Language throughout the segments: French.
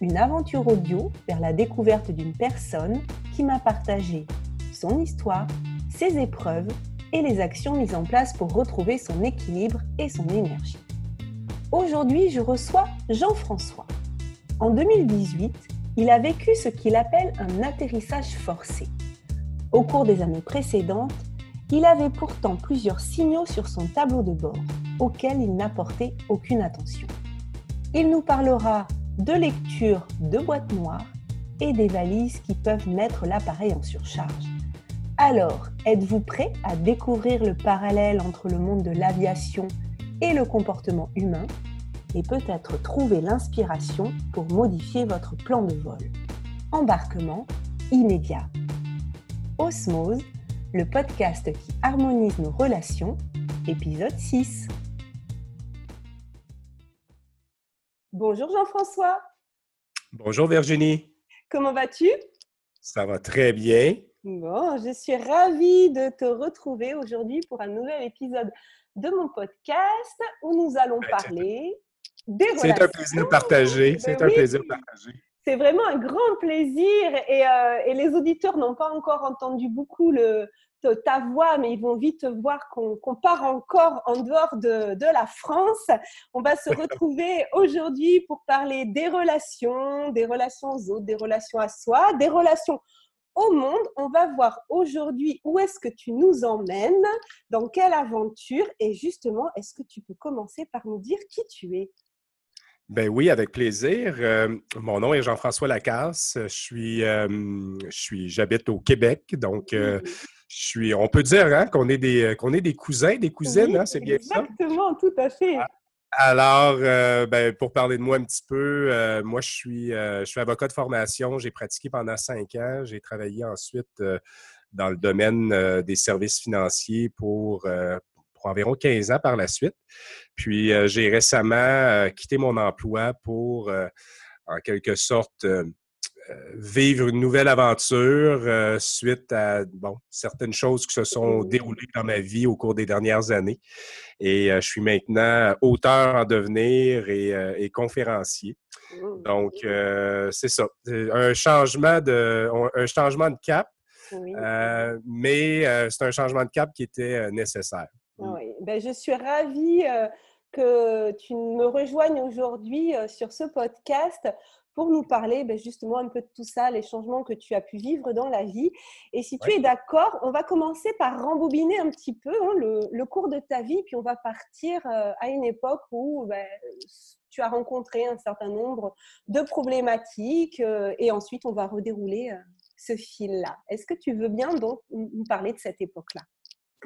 une aventure audio vers la découverte d'une personne qui m'a partagé son histoire, ses épreuves et les actions mises en place pour retrouver son équilibre et son énergie. Aujourd'hui, je reçois Jean-François. En 2018, il a vécu ce qu'il appelle un atterrissage forcé. Au cours des années précédentes, il avait pourtant plusieurs signaux sur son tableau de bord auxquels il n'apportait aucune attention. Il nous parlera de lecture de boîtes noires et des valises qui peuvent mettre l'appareil en surcharge. Alors, êtes-vous prêt à découvrir le parallèle entre le monde de l'aviation et le comportement humain et peut-être trouver l'inspiration pour modifier votre plan de vol? Embarquement immédiat. Osmose, le podcast qui harmonise nos relations, épisode 6. Bonjour Jean-François. Bonjour Virginie. Comment vas-tu? Ça va très bien. Bon, je suis ravie de te retrouver aujourd'hui pour un nouvel épisode de mon podcast où nous allons ben, parler des relations. C'est un plaisir partagé. Ben C'est un plaisir partagé. C'est vraiment un grand plaisir et, euh, et les auditeurs n'ont pas encore entendu beaucoup le, ta voix, mais ils vont vite voir qu'on part encore en dehors de, de, la France. On va se retrouver aujourd'hui pour parler des relations, des relations aux autres, des relations à soi, des relations au monde. On va voir aujourd'hui où est-ce que tu nous emmènes, dans quelle aventure, et justement, est-ce que tu peux commencer par nous dire qui tu es? Ben oui, avec plaisir. Euh, mon nom est Jean-François Lacasse. Je suis, euh, je suis, j'habite au Québec, donc euh, je suis, on peut dire hein, qu'on est des, qu'on est des cousins, des cousines, hein, c'est bien ça? Exactement, tout à fait. Ah, alors, ben, pour parler de moi un petit peu, moi je suis, je suis avocat de formation. J'ai pratiqué pendant cinq ans. J'ai travaillé ensuite dans le domaine des services financiers pour, pour environ 15 ans par la suite. Puis j'ai récemment quitté mon emploi pour, en quelque sorte, vivre une nouvelle aventure suite à bon, certaines choses qui se sont déroulées dans ma vie au cours des dernières années. Et je suis maintenant auteur en devenir et, conférencier. Mmh. Donc, c'est ça. Un changement de, un changement de cap. mais c'est un changement de cap qui était nécessaire. Mmh. Oui, ben, je suis ravie que tu me rejoignes aujourd'hui sur ce podcast pour nous parler ben, justement un peu de tout ça, les changements que tu as pu vivre dans la vie. Et si tu es d'accord, on va commencer par rembobiner un petit peu hein, le, cours de ta vie, puis on va partir à une époque où ben, tu as rencontré un certain nombre de problématiques et ensuite on va redérouler ce fil-là. Est-ce que tu veux bien donc nous parler de cette époque-là?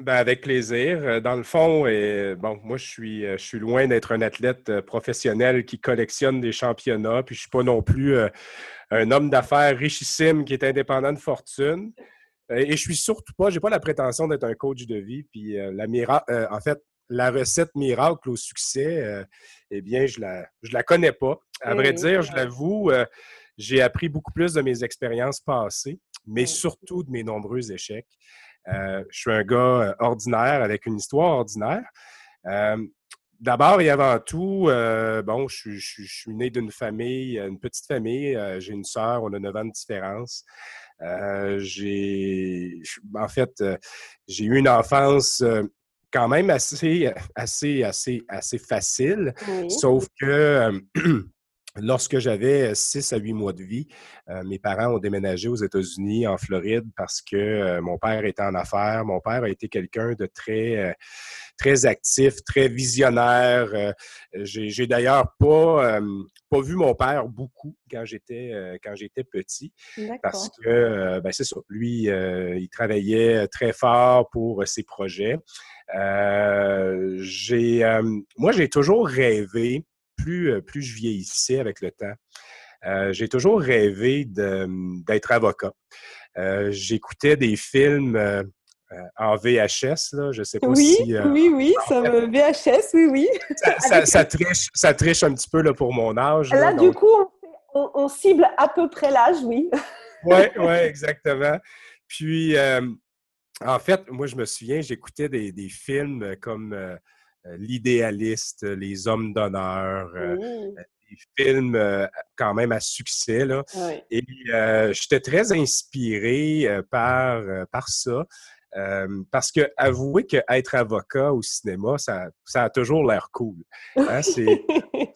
Ben, avec plaisir. Euh, dans le fond, et, bon, moi, je suis, euh, je suis loin d'être un athlète euh, professionnel qui collectionne des championnats, puis je ne suis pas non plus un homme d'affaires richissime qui est indépendant de fortune. Et je suis surtout pas, j'ai pas la prétention d'être un coach de vie. Puis la en fait, la recette miracle au succès, eh bien, je la, je la connais pas. À vrai dire, je l'avoue, j'ai appris beaucoup plus de mes expériences passées, mais surtout de mes nombreux échecs. Euh, je suis un gars euh, ordinaire avec une histoire ordinaire. Euh, d'abord et avant tout, bon, je, suis né d'une famille, une petite famille. j'ai une sœur, on a 9 ans de différence. j'ai, en fait, j'ai eu une enfance quand même assez, assez, assez, assez facile. Sauf que Lorsque j'avais 6 à 8 mois de vie, euh, mes parents ont déménagé aux États-Unis, en Floride, parce que euh, mon père était en affaires. Mon père a été quelqu'un de très, euh, très actif, très visionnaire. J'ai d'ailleurs pas, pas vu mon père beaucoup quand j'étais quand j'étais petit, parce que ben, c'est ça. Lui, il travaillait très fort pour ses projets. j'ai, moi, j'ai toujours rêvé plus, plus je vieillissais avec le temps, j'ai toujours rêvé d'être avocat. J'écoutais des films en VHS, là. Je sais pas oui, si. oui, oui, ça me... VHS, oui, oui. Ça, triche, ça triche un petit peu là, pour mon âge. Là, du coup, on, cible à peu près l'âge, oui. oui, oui, exactement. Puis, en fait, moi, je me souviens, j'écoutais des, des, films comme L'idéaliste, Les Hommes d'honneur, des films quand même à succès. Là. Et j'étais très inspiré par, par ça. parce que avouer qu'être avocat au cinéma, ça, ça a toujours l'air cool. Hein,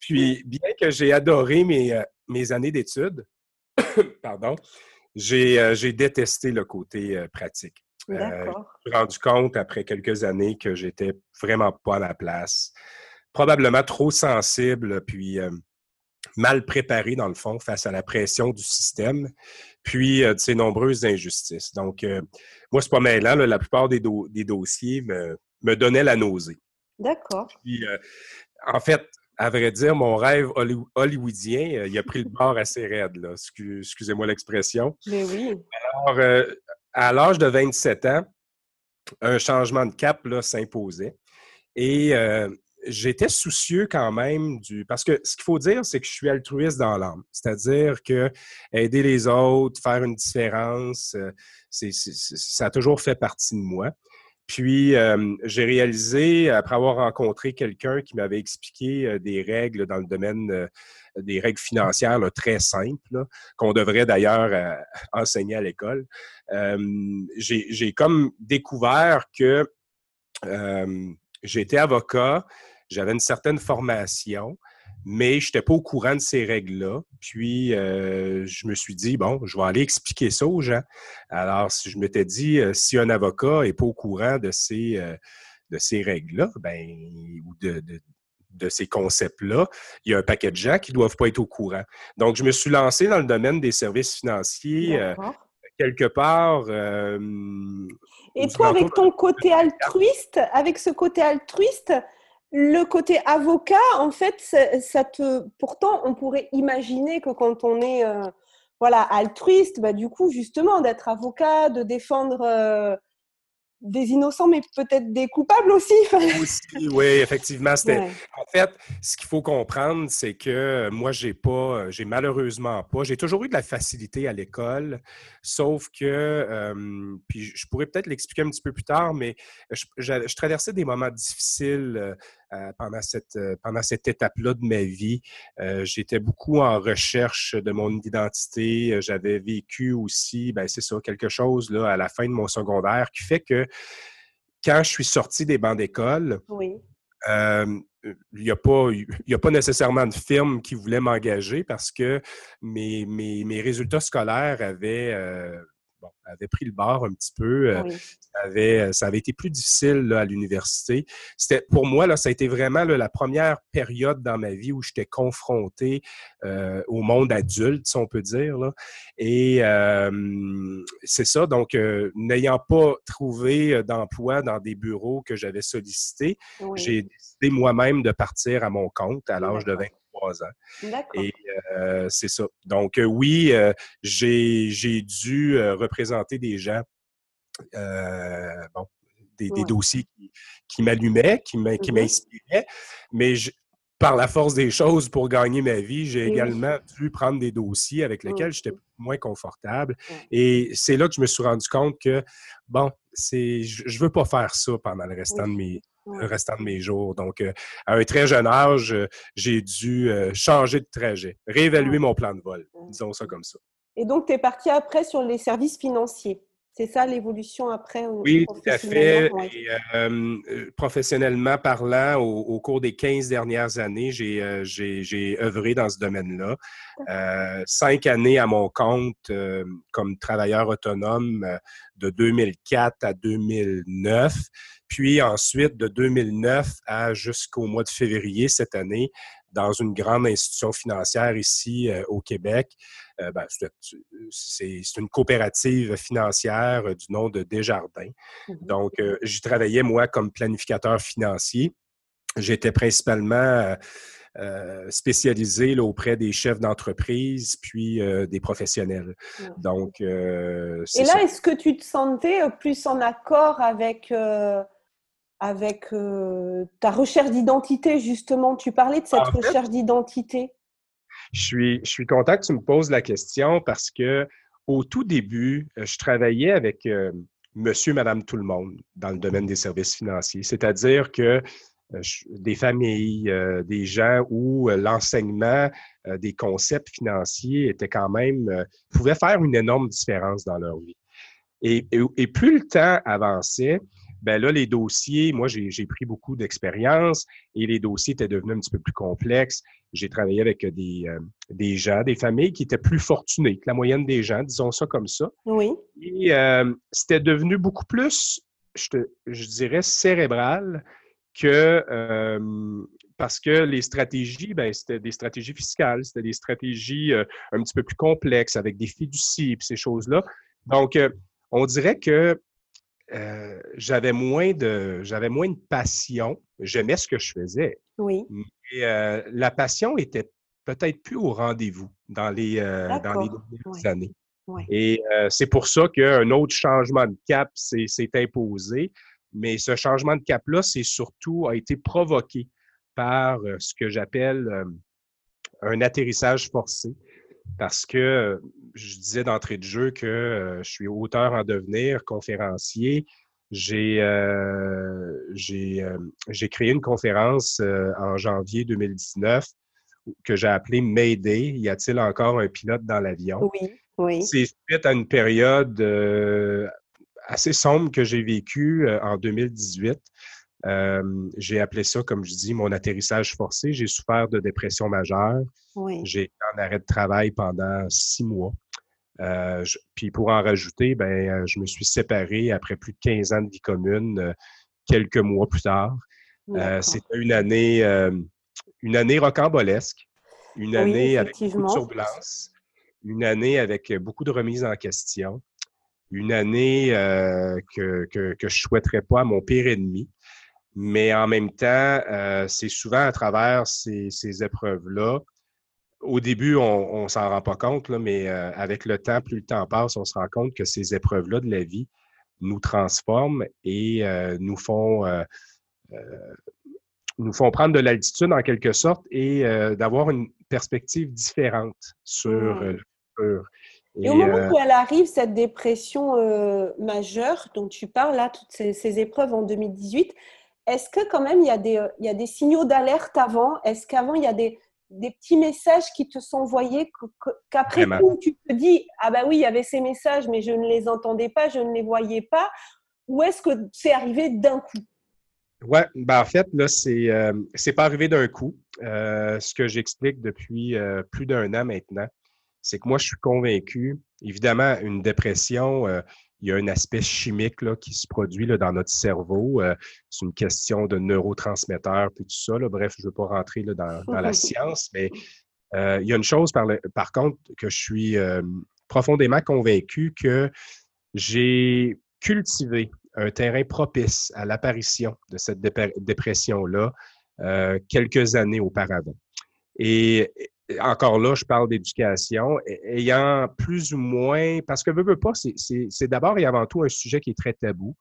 Puis, bien que j'ai adoré mes, mes années d'études, pardon, euh, j'ai détesté le côté euh, pratique. Euh, je me suis rendu compte après quelques années que j'étais vraiment pas à ma place. Probablement trop sensible, puis mal préparé dans le fond face à la pression du système, puis de ses nombreuses injustices. Donc, moi, c'est pas mêlant. la plupart des, des dossiers me, me, donnaient la nausée. D'accord. Puis, en fait, à vrai dire, mon rêve hollywoodien, euh, il a pris le bord assez raide, là. Excusez-moi l'expression. Mais oui. Alors, euh, à l'âge de 27 ans, un changement de cap s'imposait. Et euh, j'étais soucieux quand même du. Parce que ce qu'il faut dire, c'est que je suis altruiste dans l'âme. C'est-à-dire que aider les autres, faire une différence, ça a toujours fait partie de moi. Puis, euh, j'ai réalisé, après avoir rencontré quelqu'un qui m'avait expliqué euh, des règles dans le domaine euh, des règles financières très simples, qu'on devrait d'ailleurs enseigner à l'école, j'ai comme découvert que j'étais avocat, j'avais une certaine formation, mais je n'étais pas au courant de ces règles-là. Puis, euh, je me suis dit, bon, je vais aller expliquer ça aux gens. Alors, si je m'étais dit, euh, si un avocat n'est pas au courant de ces, euh, de ces règles-là, ben, ou de, de, ces concepts-là, il y a un paquet de gens qui ne doivent pas être au courant. Donc, je me suis lancé dans le domaine des services financiers quelque part. Et toi, avec ton côté altruiste, avec ce côté altruiste, le côté avocat, en fait, ça, te. Pourtant, on pourrait imaginer que quand on est euh, voilà altruiste, bah, du coup, justement, d'être avocat, de défendre euh, des innocents, mais peut-être des coupables aussi. oui, effectivement. En fait, ce qu'il faut comprendre, c'est que moi, j'ai pas, j'ai malheureusement pas, j'ai toujours eu de la facilité à l'école, sauf que, puis je pourrais peut-être l'expliquer un petit peu plus tard, mais je traversais des moments difficiles euh, pendant cette, euh, pendant cette étape-là de ma vie. Euh, j'étais beaucoup en recherche de mon identité. J'avais vécu aussi, ben, c'est ça, quelque chose là, à la fin de mon secondaire qui fait que quand je suis sorti des bancs d'école, il n'y a, pas, a pas nécessairement de firme qui voulait m'engager parce que mes, mes, mes résultats scolaires avaient, bon, avait pris le bord un petit peu. Euh, ça, avait, euh, ça avait été plus difficile à l'université. C'était Pour moi, là, ça a été vraiment la première période dans ma vie où j'étais confronté euh, au monde adulte, si on peut dire. Là. Et c'est ça. Donc, n'ayant pas trouvé d'emploi dans des bureaux que j'avais sollicités, j'ai décidé moi-même de partir à mon compte à l'âge de 20 ans. Et euh, c'est ça. Donc, euh, oui, euh, j'ai dû représenter des gens, bon, des, dossiers qui, m'allumaient, qui mm-hmm. m'inspiraient, mais par la force des choses, pour gagner ma vie, j'ai également dû prendre des dossiers avec lesquels j'étais moins confortable. Et c'est là que je me suis rendu compte que, bon, c'est, je ne veux pas faire ça pendant le restant de mes, le restant de mes jours. Donc, euh, à un très jeune âge, euh, j'ai dû euh, changer de trajet, réévaluer mon plan de vol, disons ça comme ça. Et donc, tu es parti après sur les services financiers? C'est ça l'évolution après Oui, tout à fait. professionnellement parlant, au, cours des 15 dernières années, j'ai œuvré dans ce domaine-là. cinq années à mon compte comme travailleur autonome de 2004 à 2009. Puis ensuite, de 2009 à jusqu'au mois de février cette année, dans une grande institution financière ici euh, au Québec. Euh, ben, c'est une coopérative financière du nom de Desjardins. Mmh Donc, euh, j'y travaillais, moi, comme planificateur financier. J'étais principalement spécialisé auprès des chefs d'entreprise puis des professionnels. Donc, Et là, est-ce que tu te sentais plus en accord avec avec ta recherche d'identité, justement? Tu parlais de cette recherche d'identité. Je suis, je content que tu me poses la question parce que au tout début, je travaillais avec monsieur, madame, tout le monde dans le domaine des services financiers. C'est-à-dire que des familles, des gens où l'enseignement des concepts financiers était quand même, pouvait faire une énorme différence dans leur vie. et plus le temps avançait, ben là, les dossiers, moi, j'ai pris beaucoup d'expérience et les dossiers étaient devenus un petit peu plus complexes. J'ai travaillé avec des, euh, des gens, des familles qui étaient plus fortunées que la moyenne des gens, disons ça comme ça. Oui. Et euh, c'était devenu beaucoup plus, je, te, je dirais, cérébral que euh, parce que les stratégies, ben, c'était des stratégies fiscales, c'était des stratégies un petit peu plus complexes avec des fiducies et ces choses-là. Donc, on dirait que euh, j'avais moins de j'avais moins de passion. J'aimais ce que je faisais. Oui. Mais euh, la passion était peut-être plus au rendez-vous dans les, euh, dans les dernières années. Et c'est pour ça qu'un autre changement de cap s'est imposé. Mais ce changement de cap-là, c'est surtout a été provoqué par ce que j'appelle un atterrissage forcé. Parce que je disais d'entrée de jeu que euh, je suis auteur en devenir, conférencier. J'ai euh, euh, j'ai créé une conférence en janvier 2019 que j'ai appelée Mayday. Y a-t-il encore un pilote dans l'avion? Oui, oui. C'est suite à une période assez sombre que j'ai vécue en 2018. J'ai appelé ça, comme je dis, mon atterrissage forcé. J'ai souffert de dépression majeure. J'ai été en arrêt de travail pendant six mois. Euh, puis pour en rajouter, ben, euh, je me suis séparé après plus de 15 ans de vie commune, euh, quelques mois plus tard. C'était une année, une année rocambolesque, une année avec beaucoup de turbulences, une année avec beaucoup de remises en question, une année que, que, que, je souhaiterais pas à mon pire ennemi. Mais en même temps, c'est souvent à travers ces, ces épreuves-là au début, on ne s'en rend pas compte, là, mais euh, avec le temps, plus le temps passe, on se rend compte que ces épreuves-là de la vie nous transforment et euh, nous font euh, nous font prendre de l'altitude en quelque sorte et d'avoir une perspective différente sur, mmh. Et, au moment où elle arrive, cette dépression majeure dont tu parles là, toutes ces, ces épreuves en 2018, est-ce que quand même il y a des, il y a des signaux d'alerte avant? Est-ce qu'avant il y a des, des petits messages qui te sont envoyés qu'après coup, tu te dis Ah, bah oui, il y avait ces messages, mais je ne les entendais pas, je ne les voyais pas. Ou est-ce que c'est arrivé d'un coup? Oui, ben en fait, là, c'est euh, pas arrivé d'un coup. Euh, ce que j'explique depuis euh, plus d'un an maintenant, c'est que moi, je suis convaincu, évidemment, une dépression, euh, il y a un aspect chimique là, qui se produit là, dans notre cerveau. Euh, c'est une question de neurotransmetteurs, puis tout ça. Bref, je ne veux pas rentrer là, dans, la science, mais euh, il y a une chose, par, par contre, que je suis euh, profondément convaincu que j'ai cultivé un terrain propice à l'apparition de cette dépression-là quelques années auparavant. Et encore là, je parle d'éducation, ayant plus ou moins, parce que veux, veux pas, c'est d'abord et avant tout un sujet qui est très tabou.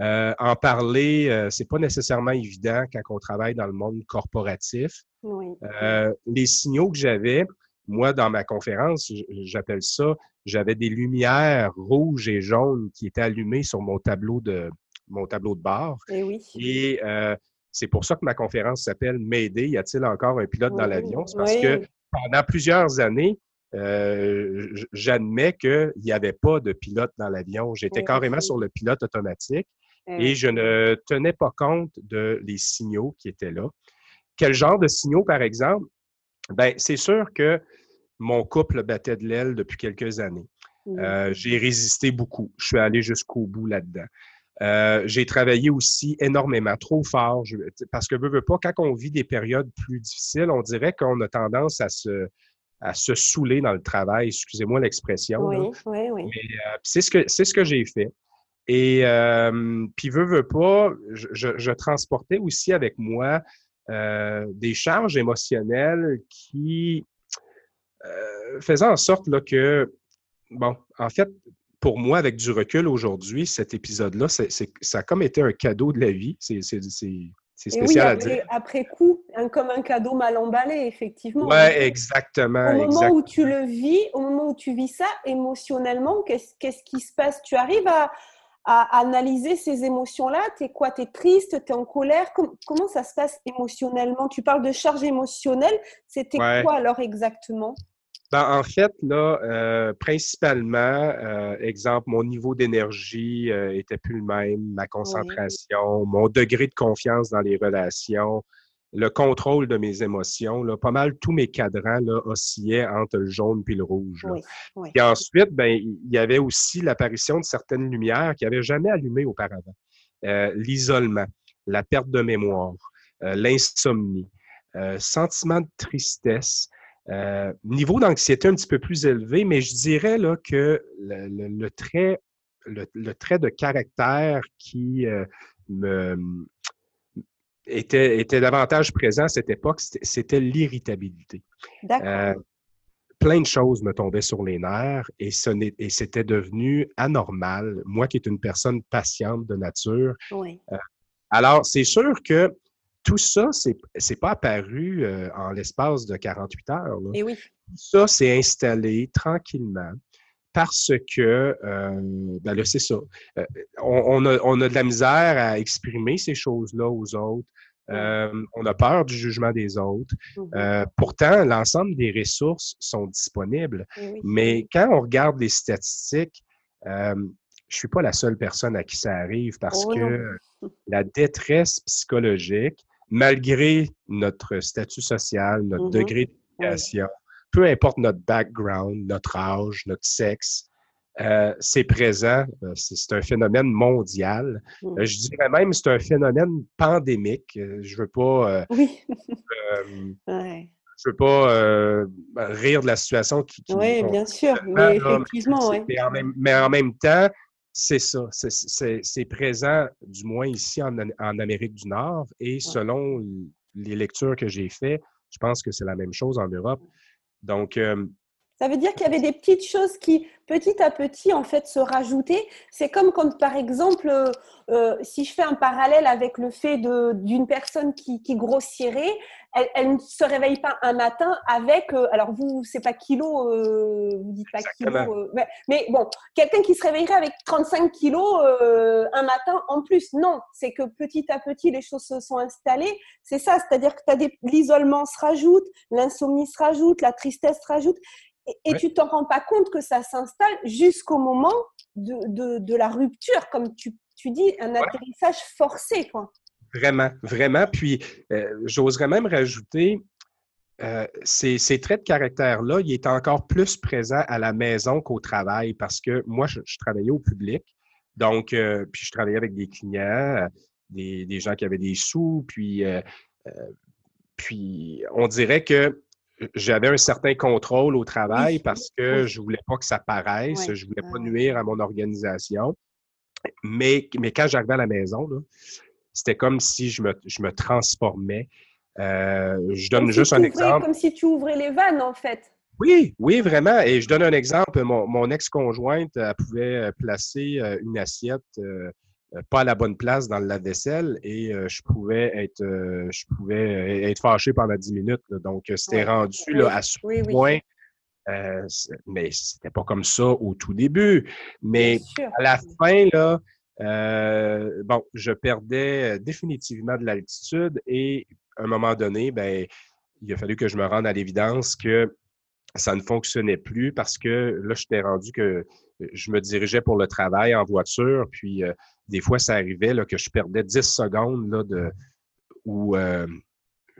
Euh, en parler, euh, c'est pas nécessairement évident quand on travaille dans le monde corporatif. Euh, les signaux que j'avais, moi, dans ma conférence, j'appelle ça, j'avais des lumières rouges et jaunes qui étaient allumées sur mon tableau de mon tableau de bord. Et, eh oui. et c'est pour ça que ma conférence s'appelle M'aider, y a-t-il encore un pilote dans l'avion? C'est parce que pendant plusieurs années, euh, j'admets qu'il n'y avait pas de pilote dans l'avion. J'étais carrément sur le pilote automatique et je ne tenais pas compte de les signaux qui étaient là. Quel genre de signaux, par exemple? Ben, c'est sûr que mon couple battait de l'aile depuis quelques années. Euh, j'ai résisté beaucoup. Je suis allé jusqu'au bout là-dedans. Euh, j'ai travaillé aussi énormément, trop fort, parce que veux, veux pas, quand on vit des périodes plus difficiles, on dirait qu'on a tendance à se, à se saouler dans le travail, excusez-moi l'expression. Oui, oui, oui. Euh, c'est ce que ce que j'ai fait. Et euh, puis veux, veux pas, je, je, transportais aussi avec moi des charges émotionnelles qui faisaient en sorte là, que, bon, en fait, pour moi, avec du recul aujourd'hui, cet épisode-là, ça a comme été un cadeau de la vie. C'est spécial à dire. Après coup, comme un cadeau mal emballé, effectivement. Oui, exactement. Au moment où tu le vis, au moment où tu vis ça, émotionnellement, qu'est-ce qui se passe? Tu arrives à, analyser ces émotions-là? Tu es quoi? Tu es triste? Tu es en colère? Comment ça se passe émotionnellement? Tu parles de charge émotionnelle. C'était quoi alors exactement? Ben, en fait, là, euh, principalement, euh, exemple, mon niveau d'énergie euh, était plus le même, ma concentration, mon degré de confiance dans les relations, le contrôle de mes émotions, là, pas mal tous mes cadrans là, oscillaient entre le jaune et le rouge. Et ensuite, ben, il y avait aussi l'apparition de certaines lumières qui n'avaient jamais allumé auparavant. L'isolement, la perte de mémoire, l'insomnie, sentiment de tristesse, euh, niveau d'anxiété un petit peu plus élevé, mais je dirais là, que le, trait, le, trait de caractère qui euh, me, était, était davantage présent à cette époque, c'était l'irritabilité. Euh, plein de choses me tombaient sur les nerfs et, et c'était devenu anormal. Moi qui est une personne patiente de nature. Oui. alors, c'est sûr que tout ça, c'est n'est pas apparu euh, en l'espace de 48 heures. Et eh oui. Tout ça s'est installé tranquillement parce que, euh, ben là, c'est ça. Euh, on, a, on, a, de la misère à exprimer ces choses-là aux autres. on a peur du jugement des autres. Mmh pourtant, l'ensemble des ressources sont disponibles. Eh Mais quand on regarde les statistiques, je suis pas la seule personne à qui ça arrive parce oh que la détresse psychologique, malgré notre statut social, notre mm-hmm. degré d'éducation, peu importe notre background, notre âge, notre sexe, euh, c'est présent. Euh, c'est un phénomène mondial. Mm. Euh, je dirais même que c'est un phénomène pandémique. Je veux pas. oui. Je veux pas rire de la situation qui. oui, bien sûr. Mais effectivement, mais en même temps, c'est ça. C'est présent, du moins ici en, Amérique du Nord. Et selon les lectures que j'ai faites, je pense que c'est la même chose en Europe. Donc, euh, ça veut dire qu'il y avait des petites choses qui, petit à petit, en fait, se rajoutaient. C'est comme quand, par exemple, euh, euh, si je fais un parallèle avec le fait d'une personne qui, qui grossirait, elle, ne se réveille pas un matin avec, euh, alors vous, c'est pas kilo, vous dites pas kilo, mais, mais, bon, quelqu'un qui se réveillerait avec 35 kilos un matin en plus. Non, c'est que petit à petit, les choses se sont installées. C'est ça, c'est-à-dire que l'isolement se rajoute, l'insomnie se rajoute, la tristesse se rajoute. Et, tu t'en rends pas compte que ça s'installe jusqu'au moment de, de, la rupture, comme tu, tu dis, un atterrissage forcé. Quoi. Vraiment, vraiment. Puis, euh, j'oserais même rajouter, euh, ces, ces, traits de caractère-là, il est encore plus présent à la maison qu'au travail parce que moi, je, travaillais au public. Donc, euh, puis je travaillais avec des clients, des, des, gens qui avaient des sous, puis, puis on dirait que j'avais un certain contrôle au travail parce que je voulais pas que ça paraisse, je voulais pas nuire à mon organisation. Mais, mais quand j'arrivais à la maison, c'était comme si je me, je me transformais. Euh, je donne juste un exemple. Comme si tu ouvrais les vannes, en fait. Oui, oui, vraiment. Et je donne un exemple. Mon, mon ex-conjointe, pouvait placer euh, une assiette euh, euh, pas à la bonne place dans le lave-vaisselle et euh, je pouvais être euh, je pouvais être fâché pendant 10 minutes. Donc, c'était rendu là, à ce point. mais c'était pas comme ça au tout début. Mais à la fin, là, bon, je perdais définitivement de l'altitude et à un moment donné, ben, il a fallu que je me rende à l'évidence que ça ne fonctionnait plus parce que là, j'étais rendu que je me dirigeais pour le travail en voiture, puis des fois, ça arrivait là, que je perdais 10 secondes là, de, où euh,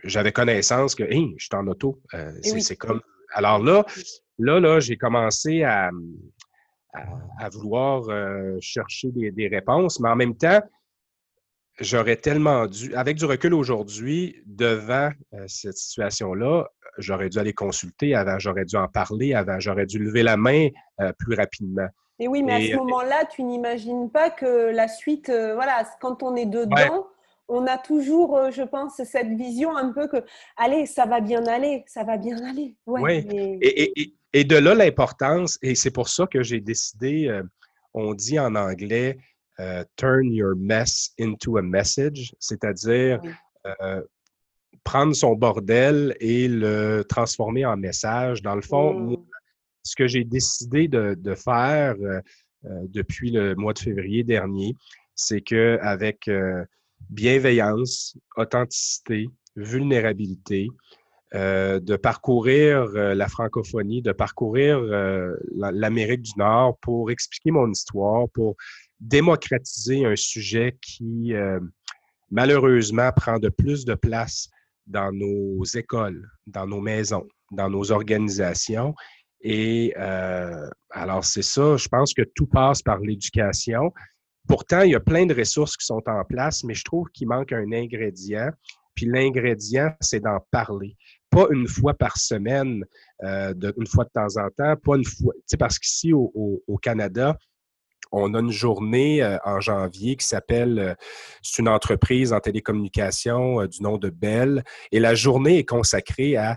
j'avais connaissance que hey, je suis en auto. Euh, eh c'est comme. Alors là, là, là, j'ai commencé à, à, vouloir euh, chercher des, des, réponses, mais en même temps, j'aurais tellement dû, avec du recul aujourd'hui, devant cette situation-là, j'aurais dû aller consulter avant, j'aurais dû en parler avant, j'aurais dû lever la main plus rapidement. Et oui, mais à ce moment-là, tu n'imagines pas que la suite, euh, voilà, quand on est dedans, on a toujours, euh, je pense, cette vision un peu que, allez, ça va bien aller, ça va bien aller. oui, et, de là l'importance, et c'est pour ça que j'ai décidé, euh, on dit en anglais, euh, turn your mess into a message, c'est-à-dire prendre son bordel et le transformer en message. Dans le fond, mmh. ce que j'ai décidé de, faire depuis le mois de février dernier, c'est qu'avec bienveillance, authenticité, vulnérabilité, euh, de parcourir euh, la francophonie, de parcourir euh, l'Amérique du Nord pour expliquer mon histoire, pour démocratiser un sujet qui, malheureusement, prend de plus de place dans nos écoles, dans nos maisons, dans nos organisations. Et alors, c'est ça, je pense que tout passe par l'éducation. Pourtant, il y a plein de ressources qui sont en place, mais je trouve qu'il manque un ingrédient. Puis l'ingrédient, c'est d'en parler. Pas une fois par semaine, euh, une fois de temps en temps, pas une fois. Tu sais, parce qu'ici, au, Canada, on a une journée euh, en janvier qui s'appelle, euh, c'est une entreprise en télécommunication du nom de Bell, et la journée est consacrée à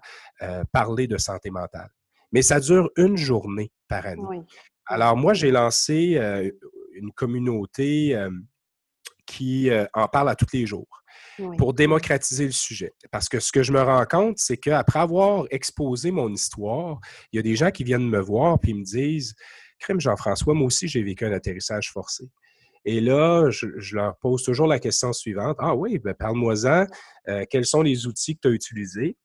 parler de santé mentale. Mais ça dure une journée par année. Alors moi, j'ai lancé une communauté qui en parle à tous les jours pour démocratiser le sujet. Parce que ce que je me rends compte, c'est qu'après avoir exposé mon histoire, il y a des gens qui viennent me voir et me disent Crème Jean-François, moi aussi, j'ai vécu un atterrissage forcé. Et là, je, leur pose toujours la question suivante. Ah oui, ben parle-moi-en. quels sont les outils que tu as utilisés?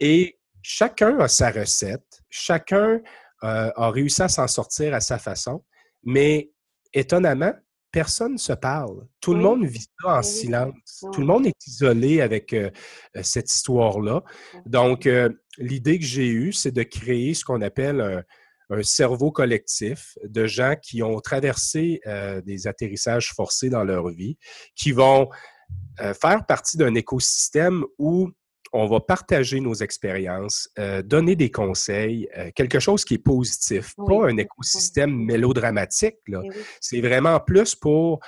Et chacun a sa recette. Chacun a réussi à s'en sortir à sa façon. Mais étonnamment, personne ne se parle. Tout le monde vit ça en silence. Tout le monde est isolé avec euh, euh, cette histoire-là. Donc, euh, l'idée que j'ai eue, c'est de créer ce qu'on appelle un, cerveau collectif de gens qui ont traversé des atterrissages forcés dans leur vie, qui vont faire partie d'un écosystème où on va partager nos expériences, euh, donner des conseils, euh, quelque chose qui est positif, pas un écosystème mélodramatique. Eh C'est vraiment plus pour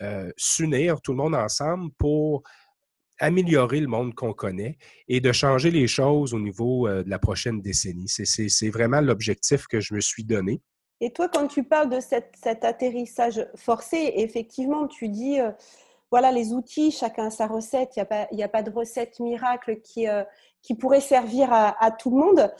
euh, s'unir tout le monde ensemble pour améliorer le monde qu'on connaît et de changer les choses au niveau de la prochaine décennie. C'est vraiment l'objectif que je me suis donné. Et toi, quand tu parles de cet atterrissage forcé, effectivement, tu dis voilà les outils, chacun sa recette. Il n'y a, pas de recette miracle qui, euh, qui pourrait servir à, tout le monde.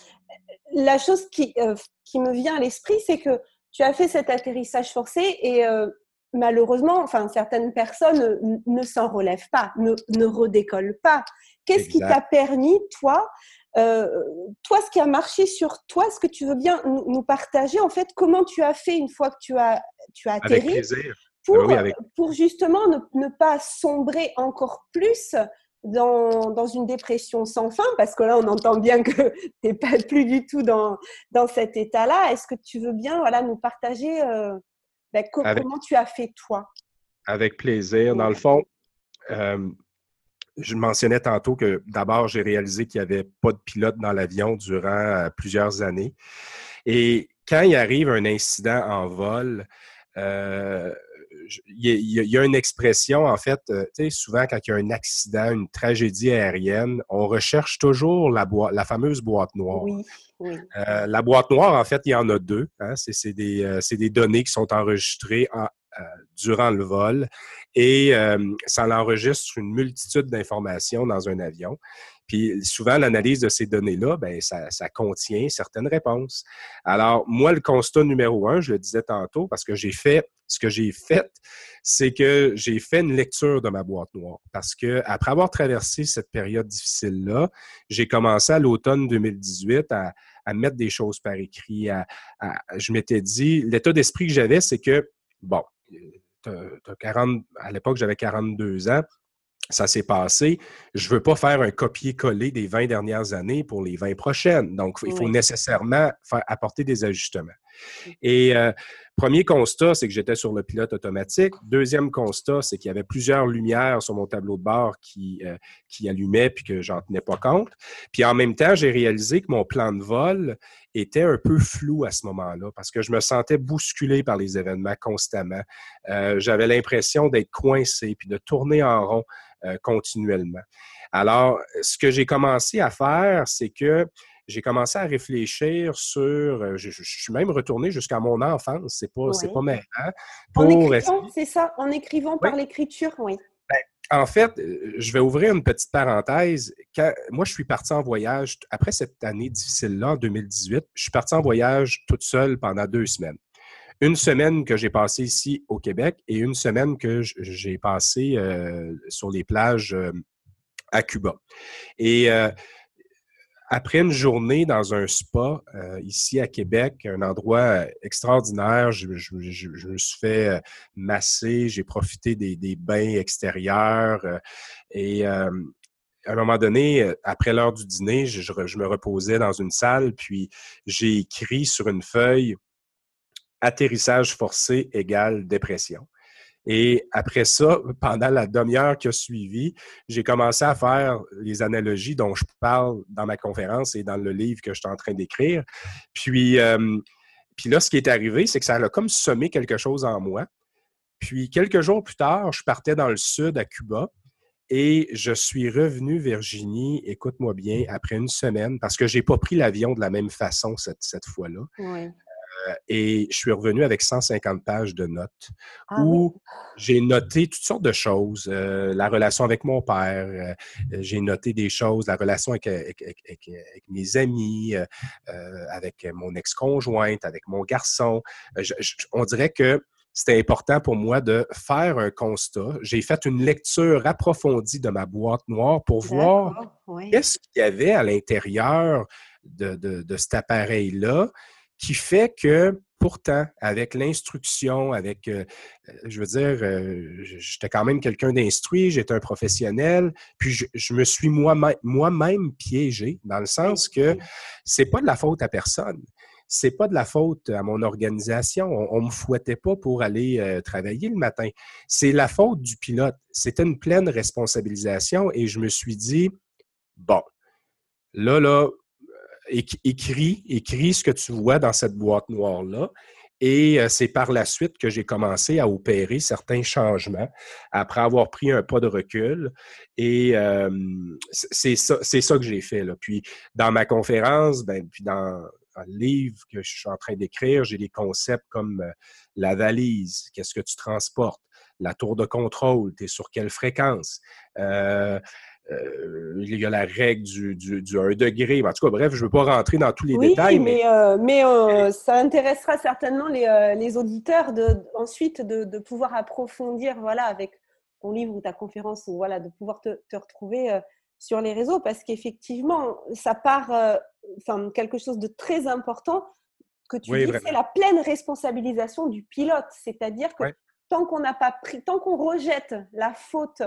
La chose qui, euh, qui me vient à l'esprit, c'est que tu as fait cet atterrissage forcé et euh, malheureusement, enfin, certaines personnes ne, s'en relèvent pas, ne, ne redécollent pas. Qu'est-ce qui t'a permis, toi, toi, ce qui a marché sur toi, est-ce que tu veux bien nous, partager en fait comment tu as fait une fois que tu as, tu as atterri pour, ah pour justement ne, pas sombrer encore plus dans, dans, une dépression sans fin, parce que là, on entend bien que tu n'es pas plus du tout dans, dans cet état-là. Est-ce que tu veux bien voilà, nous partager euh, ben, comment tu as fait toi? Avec plaisir. Dans le fond, euh, je mentionnais tantôt que d'abord, j'ai réalisé qu'il n'y avait pas de pilote dans l'avion durant euh, plusieurs années. Et quand il arrive un incident en vol, il y, a une expression, en fait, euh, tu sais, souvent quand il y a un accident, une tragédie aérienne, on recherche toujours la, la fameuse boîte noire. Oui, oui. Euh, la boîte noire, en fait, il y en a deux. Hein. C'est des, euh, des, données qui sont enregistrées en, durant le vol et ça enregistre une multitude d'informations dans un avion. Puis souvent, l'analyse de ces données-là, ben, ça, contient certaines réponses. Alors, moi, le constat numéro un, je le disais tantôt, parce que j'ai fait, ce que j'ai fait, c'est que j'ai fait une lecture de ma boîte noire. Parce que après avoir traversé cette période difficile-là, j'ai commencé à l'automne 2018 à, mettre des choses par écrit. Je m'étais dit, l'état d'esprit que j'avais, c'est que, bon, 40, à l'époque, j'avais 42 ans ça s'est passé. Je ne veux pas faire un copier-coller des 20 dernières années pour les 20 prochaines. Donc, il faut nécessairement faire, apporter des ajustements. Et euh, premier constat, c'est que j'étais sur le pilote automatique. Deuxième constat, c'est qu'il y avait plusieurs lumières sur mon tableau de bord qui, euh, qui allumaient puis que j'en tenais pas compte. Puis en même temps, j'ai réalisé que mon plan de vol était un peu flou à ce moment-là parce que je me sentais bousculé par les événements constamment. Euh, j'avais l'impression d'être coincé puis de tourner en rond continuellement. Alors, ce que j'ai commencé à faire, c'est que j'ai commencé à réfléchir sur. Je, suis même retourné jusqu'à mon enfance, c'est pas, c'est pas maintenant. en écrivant, c'est ça, en écrivant par l'écriture, oui. En fait, euh, je vais ouvrir une petite parenthèse. moi, je suis parti en voyage, après cette année difficile-là, en 2018, je suis parti en voyage toute seule pendant deux semaines. Une semaine que j'ai passée ici au Québec et une semaine que j'ai passée euh, sur les plages euh, à Cuba. Et après une journée dans un spa euh, ici à Québec, un endroit euh, extraordinaire, je, me suis fait euh, masser, j'ai profité des, bains extérieurs et à un moment donné, après l'heure du dîner, je, me reposais dans une salle, puis j'ai écrit sur une feuille atterrissage forcé égale dépression. Et après ça, pendant la demi-heure qui a suivi, j'ai commencé à faire les analogies dont je parle dans ma conférence et dans le livre que je suis en train d'écrire. Puis, euh, puis là, ce qui est arrivé, c'est que ça a comme semé quelque chose en moi. Puis quelques jours plus tard, je partais dans le sud à Cuba et je suis revenu, Virginie, écoute-moi bien, après une semaine, parce que je n'ai pas pris l'avion de la même façon cette, cette fois-là. Euh, et je suis revenu avec 150 pages de notes ah où j'ai noté toutes sortes de choses. Euh, la relation avec mon père, euh, j'ai noté des choses, la relation avec, mes amis, avec mon ex-conjointe, avec mon garçon. on dirait que c'était important pour moi de faire un constat. J'ai fait une lecture approfondie de ma boîte noire pour voir qu'est-ce qu'il y avait à l'intérieur de cet appareil-là qui fait que pourtant, avec l'instruction, avec, euh, euh, je veux dire, euh, j'étais quand même quelqu'un d'instruit, j'étais un professionnel, puis je, me suis moi-même moi piégé, dans le sens que c'est pas de la faute à personne. C'est pas de la faute à mon organisation. On, ne me fouettait pas pour aller travailler le matin. C'est la faute du pilote. C'était une pleine responsabilisation et je me suis dit, bon, là, là, écris, écris ce que tu vois dans cette boîte noire-là. Et euh, c'est par la suite que j'ai commencé à opérer certains changements après avoir pris un pas de recul. Et c'est ça, ça, que j'ai fait. Là. Puis dans ma conférence, ben, puis dans, le livre que je suis en train d'écrire, j'ai des concepts comme euh, la valise, qu'est-ce que tu transportes, la tour de contrôle, tu es sur quelle fréquence. Euh, il y a la règle du, du, 1 degré. En tout cas, bref, je ne veux pas rentrer dans tous les détails. Mais, mais, euh, euh, ça intéressera certainement les, les auditeurs de, ensuite de, de, pouvoir approfondir voilà, avec ton livre ou ta conférence, ou voilà, de pouvoir te, te retrouver sur les réseaux parce qu'effectivement, ça part enfin, quelque chose de très important que tu dis, c'est la pleine responsabilisation du pilote. C'est-à-dire que tant qu'on n'a pas pris, tant qu'on rejette la faute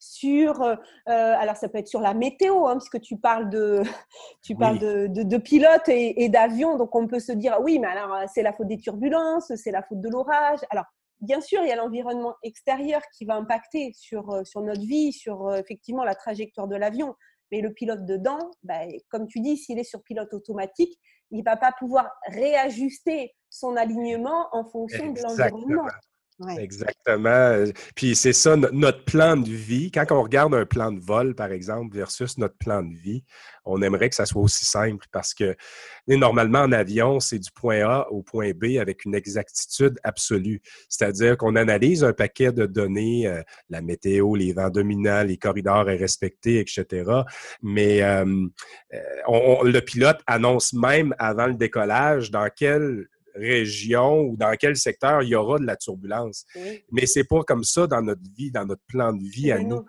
sur, euh, euh, alors ça peut être sur la météo, hein, puisque tu parles de, tu parles de, de, pilotes et, d'avions, donc on peut se dire oui, mais alors euh, c'est la faute des turbulences, c'est la faute de l'orage. Alors bien sûr, il y a l'environnement extérieur qui va impacter sur, sur notre vie, sur effectivement la trajectoire de l'avion, mais le pilote dedans, bah, comme tu dis, s'il est sur pilote automatique, il ne va pas pouvoir réajuster son alignement en fonction de l'environnement. Exactement. Puis c'est ça, notre plan de vie. Quand on regarde un plan de vol, par exemple, versus notre plan de vie, on aimerait que ça soit aussi simple parce que normalement en avion, c'est du point A au point B avec une exactitude absolue. C'est-à-dire qu'on analyse un paquet de données, euh, la météo, les vents dominants, les corridors à respecter, etc. Mais euh, le pilote annonce même avant le décollage dans quel région ou dans quel secteur il y aura de la turbulence. Mais c'est pas comme ça dans notre vie, dans notre plan de vie à nous.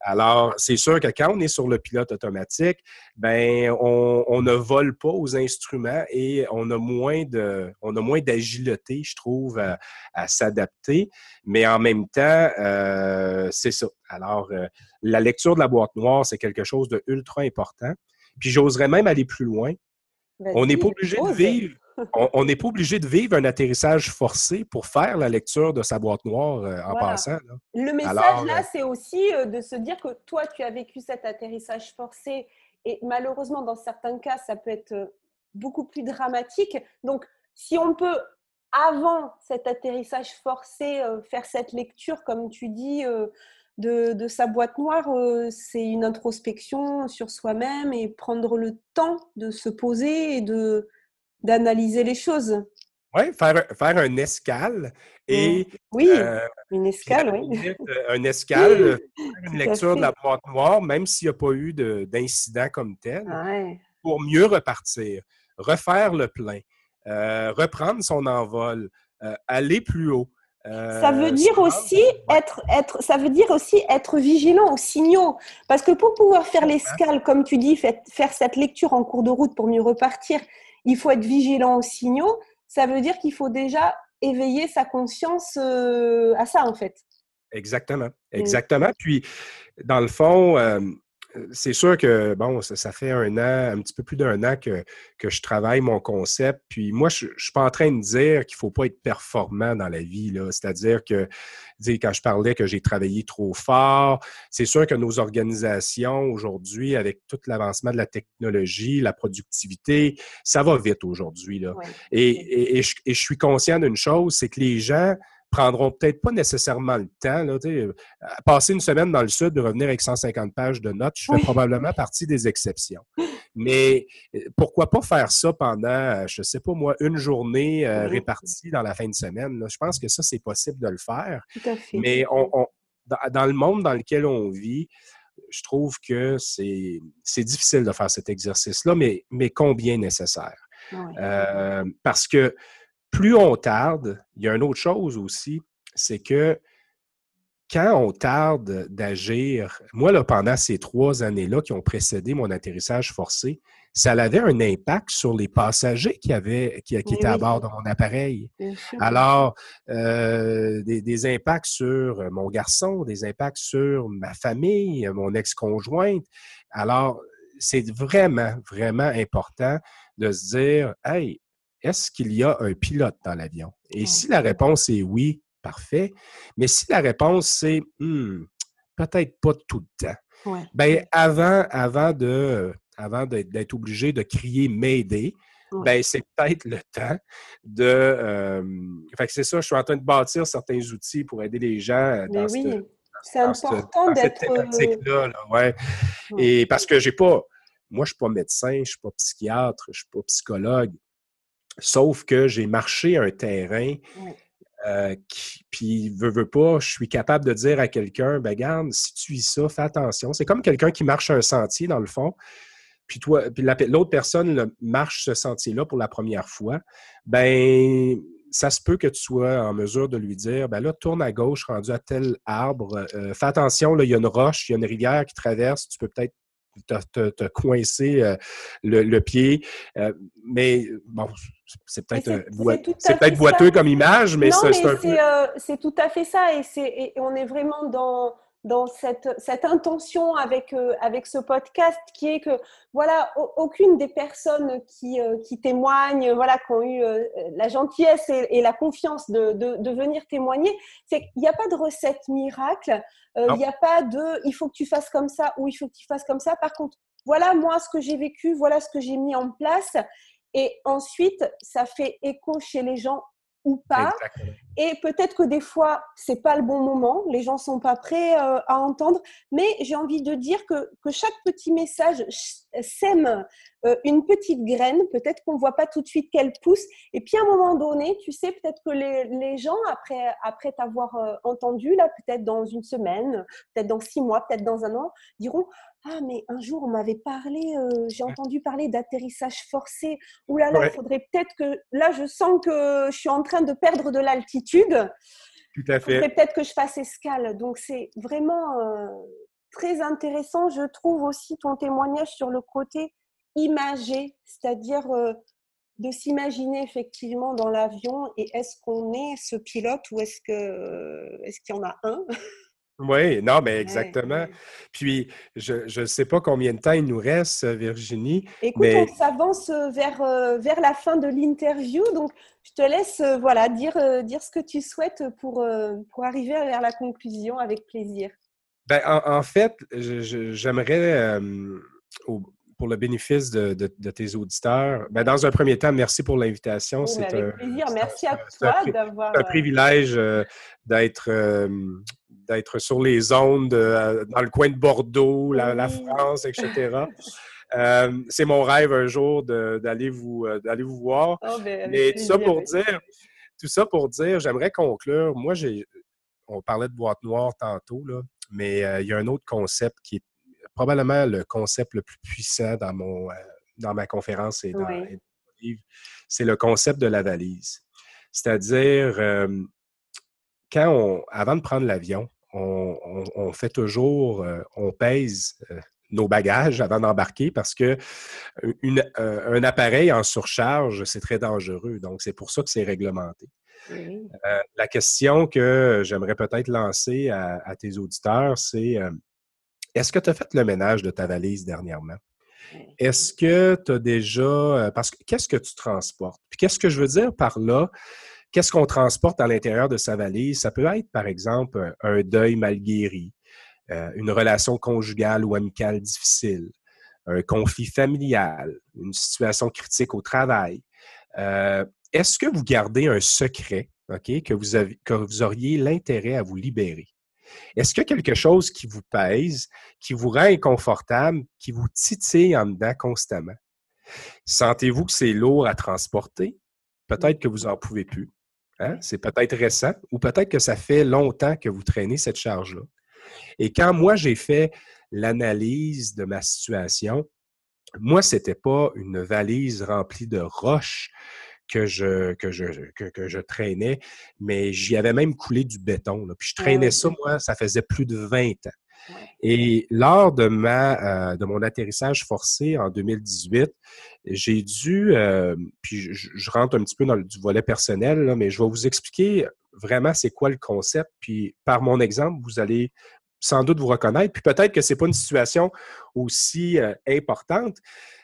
Alors, c'est sûr que quand on est sur le pilote automatique, ben, on, ne vole pas aux instruments et on a moins de, on a moins d'agilité, je trouve, à, s'adapter. Mais en même temps, euh, c'est ça. Alors, euh, la lecture de la boîte noire, c'est quelque chose de ultra important. Puis j'oserais même aller plus loin. on n'est pas obligé de vivre on n'est pas obligé de vivre un atterrissage forcé pour faire la lecture de sa boîte noire euh, en passant. Le message là, euh, c'est aussi euh, de se dire que toi, tu as vécu cet atterrissage forcé et malheureusement, dans certains cas, ça peut être beaucoup plus dramatique. Donc, si on peut, avant cet atterrissage forcé, faire cette lecture, comme tu dis, de, sa boîte noire, euh, c'est une introspection sur soi-même et prendre le temps de se poser et de d'analyser les choses. Oui, faire, faire un escale et. Oui, euh, une escale, oui. Euh, un escale, une lecture de la boîte noire, même s'il n'y a pas eu d'incident comme tel, pour mieux repartir, refaire le plein, reprendre son envol, aller plus haut ça veut euh, dire aussi être, être, ça veut dire aussi être vigilant aux signaux. Parce que pour pouvoir faire l'escale, comme tu dis, faire cette lecture en cours de route pour mieux repartir, il faut être vigilant aux signaux. Ça veut dire qu'il faut déjà éveiller sa conscience euh, à ça, en fait. Exactement, mmh. exactement. Puis, dans le fond, euh, c'est sûr que, bon, ça, fait un an, un petit peu plus d'un an que, que, je travaille mon concept. Puis moi, je ne suis pas en train de dire qu'il ne faut pas être performant dans la vie. C'est-à-dire que, quand je parlais que j'ai travaillé trop fort, c'est sûr que nos organisations aujourd'hui, avec tout l'avancement de la technologie, la productivité, ça va vite aujourd'hui. Et, et, je, et je suis conscient d'une chose, c'est que les gens prendront peut-être pas nécessairement le temps. Là, euh, passer une semaine dans le sud, de revenir avec 150 pages de notes, je fais probablement partie des exceptions. Mais euh, pourquoi pas faire ça pendant, euh, je ne sais pas moi, une journée répartie dans la fin de semaine? Je pense que ça, c'est possible de le faire. Mais on, dans le monde dans lequel on vit, je trouve que c'est difficile de faire cet exercice-là, mais, mais combien nécessaire? parce que plus on tarde, il y a une autre chose aussi, c'est que quand on tarde d'agir, moi, là, pendant ces trois années-là qui ont précédé mon atterrissage forcé, ça avait un impact sur les passagers qui, avaient, qui, étaient à bord de mon appareil. Alors, euh, des, impacts sur mon garçon, des impacts sur ma famille, mon ex-conjointe. Alors, c'est vraiment, vraiment important de se dire, hey, est-ce qu'il y a un pilote dans l'avion? Et si la réponse est oui, parfait. Mais si la réponse c'est hmm, peut-être pas tout le temps, ben, avant, avant de avant d'être obligé de crier m'aider, ben, c'est peut-être le temps de. Euh, fait que c'est ça, je suis en train de bâtir certains outils pour aider les gens dans oui. C'est important d'être. Euh, là ouais. Et parce que j'ai pas. Moi, je suis pas médecin, je suis pas psychiatre, je suis pas psychologue. Sauf que j'ai marché un terrain euh, qui, puis, veux, veux pas, je suis capable de dire à quelqu'un, ben garde, si tu vis ça, fais attention. C'est comme quelqu'un qui marche un sentier, dans le fond, puis toi, puis l'autre personne marche ce sentier-là pour la première fois, ben ça se peut que tu sois en mesure de lui dire, ben là, tourne à gauche, rendu à tel arbre, euh, fais attention, là, il y a une roche, il y a une rivière qui traverse, tu peux peut-être te, coincer euh, le, pied. Euh, mais bon, c'est peut-être peut boiteux comme image, mais c'est un peu... Euh, c'est tout à fait ça. Et, et on est vraiment dans, dans cette, cette intention avec, euh, avec ce podcast qui est que voilà aucune des personnes qui, euh, qui témoignent voilà qui ont eu euh, la gentillesse et, la confiance de, de, de venir témoigner c'est qu'il n'y a pas de recette miracle il n'y a pas de il faut que tu fasses comme ça ou il faut que tu fasses comme ça par contre voilà moi ce que j'ai vécu voilà ce que j'ai mis en place. Et ensuite ça fait écho chez les gens ou pas. Et peut-être que des fois, c'est pas le bon moment, les gens sont pas prêts euh, à entendre, mais j'ai envie de dire que, que chaque petit message sème euh, une petite graine, peut-être qu'on voit pas tout de suite qu'elle pousse, et puis à un moment donné, tu sais, peut-être que les, les, gens, après, après t'avoir euh, entendu, là, peut-être dans une semaine, peut-être dans six mois, peut-être dans un an, diront ah, mais un jour, on m'avait parlé, euh, j'ai entendu parler d'atterrissage forcé. Ouh là là, il faudrait peut-être que. Là, je sens que je suis en train de perdre de l'altitude. Tout à fait. Il faudrait peut-être que je fasse escale. Donc, c'est vraiment euh, très intéressant. Je trouve aussi ton témoignage sur le côté imagé, c'est-à-dire euh, de s'imaginer effectivement dans l'avion et est-ce qu'on est ce pilote ou est-ce que est-ce qu'il y en a un? Oui, non, mais exactement. Puis, je ne sais pas combien de temps il nous reste, Virginie. Écoute, on s'avance euh, vers, euh, vers la fin de l'interview. Donc, je te laisse euh, voilà, dire, dire ce que tu souhaites pour, pour arriver vers la conclusion avec plaisir. Ben, en, fait, j'aimerais, pour le bénéfice de, de, tes auditeurs, ben, dans un premier temps, merci pour l'invitation. C'est un, plaisir. Merci à toi d'avoir. un privilège d'être d'être sur les ondes dans le coin de Bordeaux, la, France, etc. c'est mon rêve un jour d'aller vous, d'aller vous voir. Oh, ben, Mais tout ça pour dire, tout ça pour dire, j'aimerais conclure. Moi, j'ai, on parlait de boîte noire tantôt, là, mais il y a un autre concept qui est probablement le concept le plus puissant dans, mon, euh, dans ma conférence et dans, mon livre, c'est le concept de la valise. C'est-à-dire, quand on, avant de prendre l'avion, on, fait toujours, euh, on pèse euh, nos bagages avant d'embarquer parce que un appareil en surcharge, c'est très dangereux. Donc, c'est pour ça que c'est réglementé. La question que j'aimerais peut-être lancer à tes auditeurs, c'est est-ce que tu as fait le ménage de ta valise dernièrement? Est-ce que tu as déjà. Euh, parce que qu'est-ce que tu transportes? Puis qu'est-ce que je veux dire par là? Qu'est-ce qu'on transporte à l'intérieur de sa valise? Ça peut être, par exemple, un deuil mal guéri, euh, une relation conjugale ou amicale difficile, un conflit familial, une situation critique au travail. Euh, est-ce que vous gardez un secret ok, que, vous avez, que vous auriez l'intérêt à vous libérer? Est-ce qu'il y a quelque chose qui vous pèse, qui vous rend inconfortable, qui vous titille en dedans constamment? Sentez-vous que c'est lourd à transporter? Peut-être que vous n'en pouvez plus. Hein? C'est peut-être récent ou peut-être que ça fait longtemps que vous traînez cette charge-là. Et quand moi, j'ai fait l'analyse de ma situation, moi, ce n'était pas une valise remplie de roches que je, que je, que, je traînais, mais j'y avais même coulé du béton. Puis je traînais ça, moi, ça faisait plus de 20 ans. Et lors de, ma, euh, de mon atterrissage forcé en 2018, j'ai dû, euh, puis je, rentre un petit peu dans le du volet personnel, mais je vais vous expliquer vraiment c'est quoi le concept. Puis par mon exemple, vous allez sans doute vous reconnaître. Puis peut-être que ce n'est pas une situation aussi euh, importante,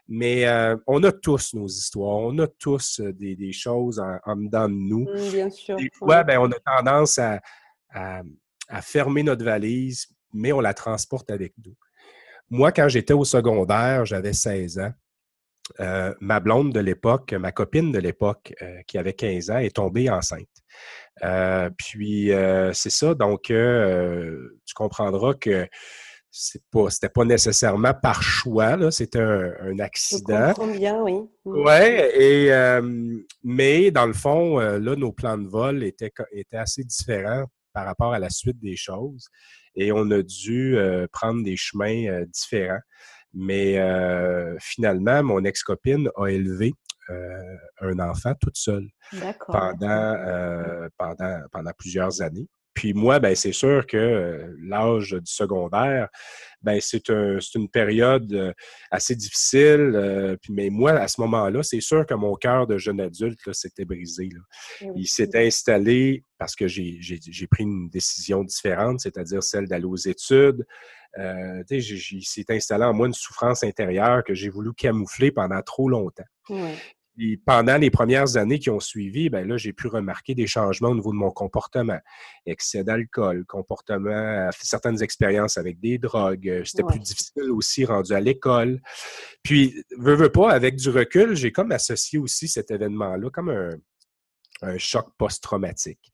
mais euh, on a tous nos histoires, on a tous euh, des, choses en, dedans de nous. Mmh, bien sûr. Des fois, ben, on a tendance à, fermer notre valise, mais on la transporte avec nous. Moi, quand j'étais au secondaire, j'avais 16 ans. Euh, ma blonde de l'époque, ma copine de l'époque, qui avait 15 ans, est tombée enceinte. puis c'est ça, donc tu comprendras que c'est pas c'était pas nécessairement par choix là c'était un, accident. je bien oui. Mm. ouais et mais dans le fond euh, là nos plans de vol étaient étaient assez différents par rapport à la suite des choses et on a dû euh, prendre des chemins euh, différents. Mais finalement mon ex-copine a élevé un enfant toute seule pendant pendant pendant plusieurs années puis moi, ben, c'est sûr que euh, l'âge du secondaire, ben, c'est une période euh, assez difficile. Euh, puis, mais moi, à ce moment-là, c'est sûr que mon cœur de jeune adulte s'était brisé. Eh Il s'est installé parce que j'ai pris une décision différente, c'est-à-dire celle d'aller aux études. il s'est installé en moi une souffrance intérieure que j'ai voulu camoufler pendant trop longtemps. Et pendant les premières années qui ont suivi, ben là, j'ai pu remarquer des changements au niveau de mon comportement. Excès d'alcool, comportement, certaines expériences avec des drogues. Euh, c'était plus difficile aussi rendu à l'école. Puis, veux, veux pas, avec du recul, j'ai comme associé aussi cet événement-là comme un, choc post-traumatique.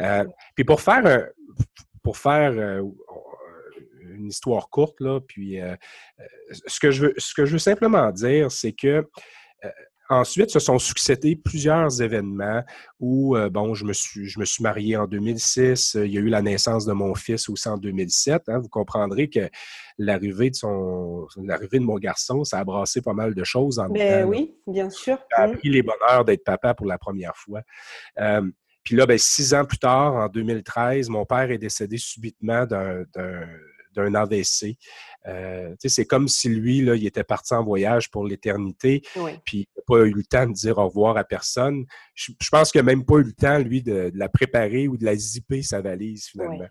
Euh, puis pour faire, pour faire euh, une histoire courte, là, puis ce, que je veux, ce que je veux simplement dire, c'est que Ensuite, se sont succédés plusieurs événements où, euh, bon, je me, suis, je me suis marié en 2006, il y a eu la naissance de mon fils aussi en 2007. Hein. vous comprendrez que l'arrivée de son, l'arrivée de mon garçon, ça a brassé pas mal de choses en ben, Oui, bien sûr. J'ai appris les bonheurs d'être papa pour la première fois. Euh, puis là, ben, six ans plus tard, en 2013, mon père est décédé subitement d'un d'un AVC. Euh, c'est comme si lui, là, il était parti en voyage pour l'éternité, puis il n'a pas eu le temps de dire au revoir à personne. Je, pense qu'il n'a même pas eu le temps, lui, de, la préparer ou de la zipper, sa valise, finalement.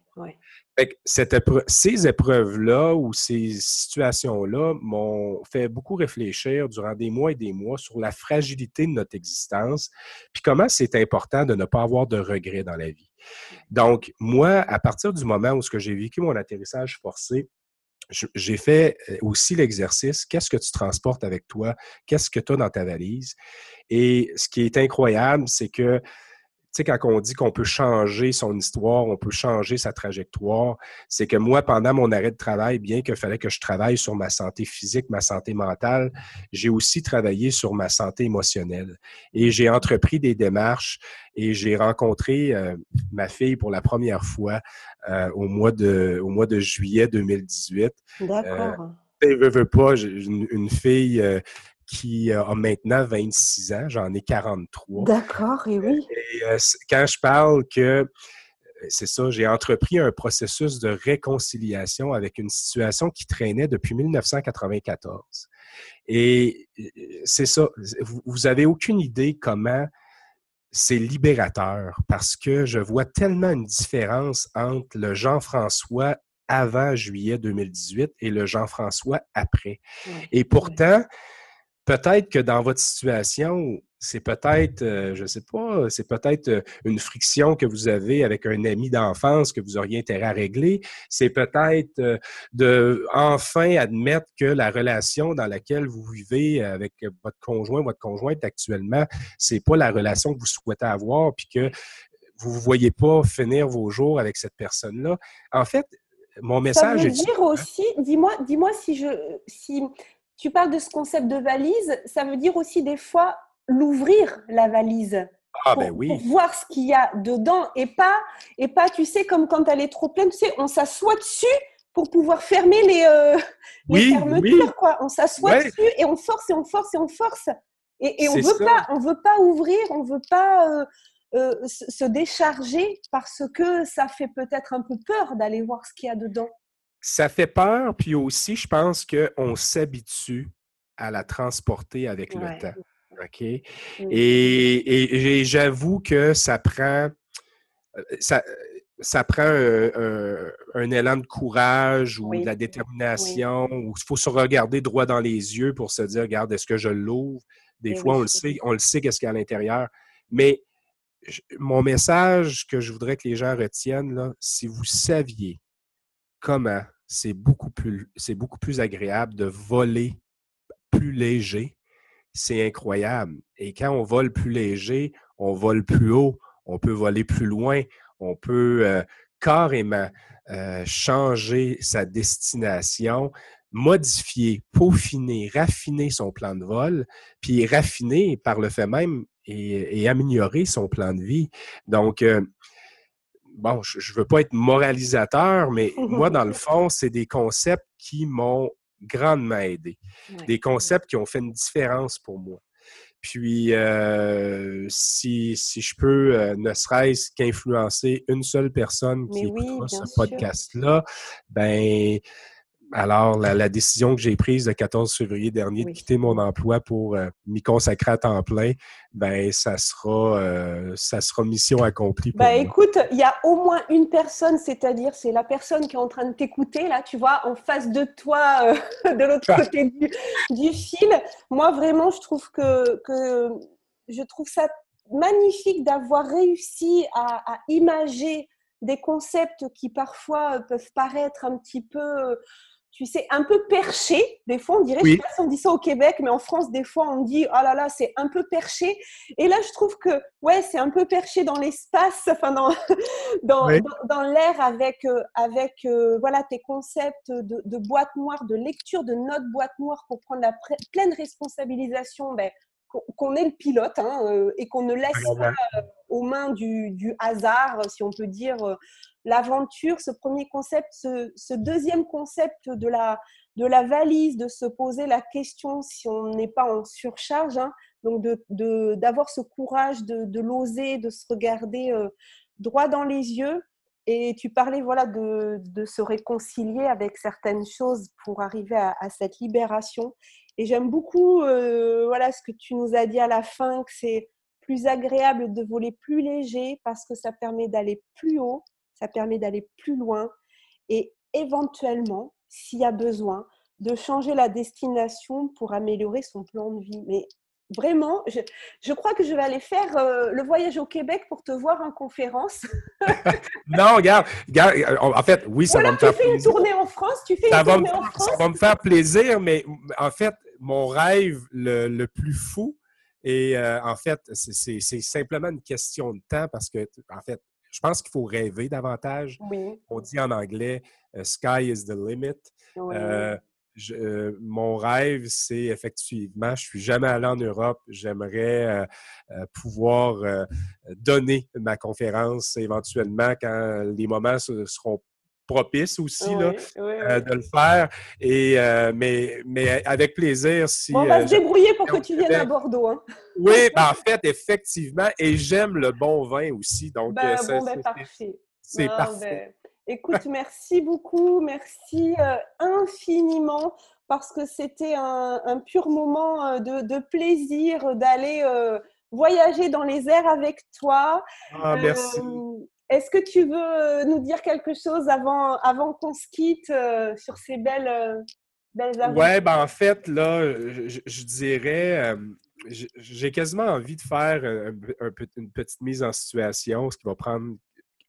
Ces épreuves-là ou ces situations-là m'ont fait beaucoup réfléchir durant des mois et des mois sur la fragilité de notre existence, puis comment c'est important de ne pas avoir de regrets dans la vie. Donc, moi, à partir du moment où j'ai vécu mon atterrissage forcé, j'ai fait euh, aussi l'exercice, qu'est-ce que tu transportes avec toi? Qu'est-ce que tu as dans ta valise? Et ce qui est incroyable, c'est que sais, quand on dit qu'on peut changer son histoire, on peut changer sa trajectoire, c'est que moi, pendant mon arrêt de travail, bien qu'il fallait que je travaille sur ma santé physique, ma santé mentale, j'ai aussi travaillé sur ma santé émotionnelle. Et j'ai entrepris des démarches et j'ai rencontré euh, ma fille pour la première fois euh, au, mois de, au mois de juillet 2018. D'accord. Euh, veux, veux pas, une, une fille euh, qui euh, a maintenant 26 ans, j'en ai 43. D'accord, et oui. Et euh, quand je parle que, euh, c'est ça, j'ai entrepris un processus de réconciliation avec une situation qui traînait depuis 1994. Et c'est ça, vous avez aucune idée comment c'est libérateur parce que je vois tellement une différence entre le Jean-François avant juillet 2018 et le Jean-François après. Et pourtant, peut-être que dans votre situation, c'est peut-être, euh, je ne sais pas, c'est peut-être euh, une friction que vous avez avec un ami d'enfance que vous auriez intérêt à régler. C'est peut-être euh, de enfin admettre que la relation dans laquelle vous vivez avec votre conjoint, votre conjointe actuellement, c'est pas la relation que vous souhaitez avoir, puis que vous ne voyez pas finir vos jours avec cette personne-là. En fait, mon message. Ça veut dire aussi, dis-moi, dis-moi si je, si tu parles de ce concept de valise, ça veut dire aussi des fois l'ouvrir la valise. Ah, ben oui. pour, voir ce qu'il y a dedans et pas, et pas, tu sais, comme quand elle est trop pleine, tu sais, on s'assoit dessus pour pouvoir fermer les, euh, les fermetures, quoi. On s'assoit dessus et on force et on force et on force. Et, et on veut pas, on veut pas ouvrir, on veut pas euh, euh, se décharger parce que ça fait peut-être un peu peur d'aller voir ce qu'il y a dedans ça fait peur, puis aussi, je pense qu'on s'habitue à la transporter avec le temps. OK? Et, j'avoue que ça prend. Euh, ça, ça prend un, élan de courage ou de la détermination, ou il faut se regarder droit dans les yeux pour se dire, regarde, est-ce que je l'ouvre? Des eh fois, on le sait, on le sait qu'est-ce qu'il y a à l'intérieur. Mais mon message que je voudrais que les gens retiennent, là, si vous saviez comment c'est beaucoup plus beaucoup plus agréable de voler plus léger. C'est incroyable. Et quand on vole plus léger, on vole plus haut, on peut voler plus loin, on peut euh, carrément euh, changer sa destination, modifier, peaufiner, raffiner son plan de vol, puis raffiner par le fait même et, améliorer son plan de vie. Donc, euh, bon, je ne veux pas être moralisateur, mais moi, dans le fond, c'est des concepts qui m'ont grandement aidé. Des concepts qui ont fait une différence pour moi. Puis, euh, si, si, je peux, euh, ne serait-ce qu'influencer une seule personne qui écoutera ce podcast-là, ben alors, la, décision que j'ai prise le 14 février dernier de quitter mon emploi pour euh, m'y consacrer à temps plein, ben ça sera, euh, ça sera mission accomplie. Pour ben, écoute, il y a au moins une personne, c'est-à-dire c'est la personne qui est en train de t'écouter là, tu vois, en face de toi, euh, de l'autre côté du, fil. Moi, vraiment, je trouve que, que je trouve ça magnifique d'avoir réussi à, à imager des concepts qui parfois peuvent paraître un petit peu tu sais, un peu perché. Des fois, on dirait, je sais pas si on dit ça au Québec, mais en France, des fois, on dit, oh là là, c'est un peu perché. Et là, je trouve que, ouais, c'est un peu perché dans l'espace, enfin, dans, dans, dans, l'air avec, euh, avec euh, voilà, tes concepts de, de, boîte noire, de lecture de notes boîte noire pour prendre la pleine responsabilisation, ben, qu'on est le pilote hein, euh, et qu'on ne laisse pas aux mains du, du, hasard, si on peut dire, l'aventure, ce premier concept, ce, deuxième concept de la, de la valise, de se poser la question si on n'est pas en surcharge, hein, donc d'avoir de, ce courage de, l'oser, de se regarder euh, droit dans les yeux. Et tu parlais voilà, de, se réconcilier avec certaines choses pour arriver à, cette libération. Et j'aime beaucoup euh, voilà, ce que tu nous as dit à la fin, que c'est plus agréable de voler plus léger parce que ça permet d'aller plus haut ça permet d'aller plus loin et éventuellement, s'il y a besoin, de changer la destination pour améliorer son plan de vie. Mais vraiment, je, crois que je vais aller faire euh, le voyage au Québec pour te voir en conférence. non, regarde, en fait, oui, ça va me faire plaisir. Tu fais une tournée en France, tu fais une tournée en France. Ça va me faire plaisir, mais en fait, mon rêve le, le plus fou, Et en fait, c'est simplement une question de temps parce que, en fait, je pense qu'il faut rêver davantage. On dit en anglais sky is the limit. mon rêve, c'est effectivement, je suis jamais allé en Europe. J'aimerais pouvoir donner ma conférence éventuellement quand les moments seront propice aussi euh, de le faire. Et, euh, mais, mais avec plaisir. Si, on va euh, se débrouiller pour que tu viennes à Bordeaux. Hein. Oui, ben, en fait, effectivement. Et j'aime le bon vin aussi. Donc, ben, bon, ben, parfait. C'est parfait. écoute, merci beaucoup. Merci infiniment parce que c'était un, pur moment de, plaisir d'aller voyager dans les airs avec toi. Ah, merci. Est-ce que tu veux euh, nous dire quelque chose avant, avant qu'on se quitte euh, sur ces belles, euh, belles aventures? Oui, ben en fait, là, je, dirais, j'ai quasiment envie de faire une petite mise en situation, ce qui va prendre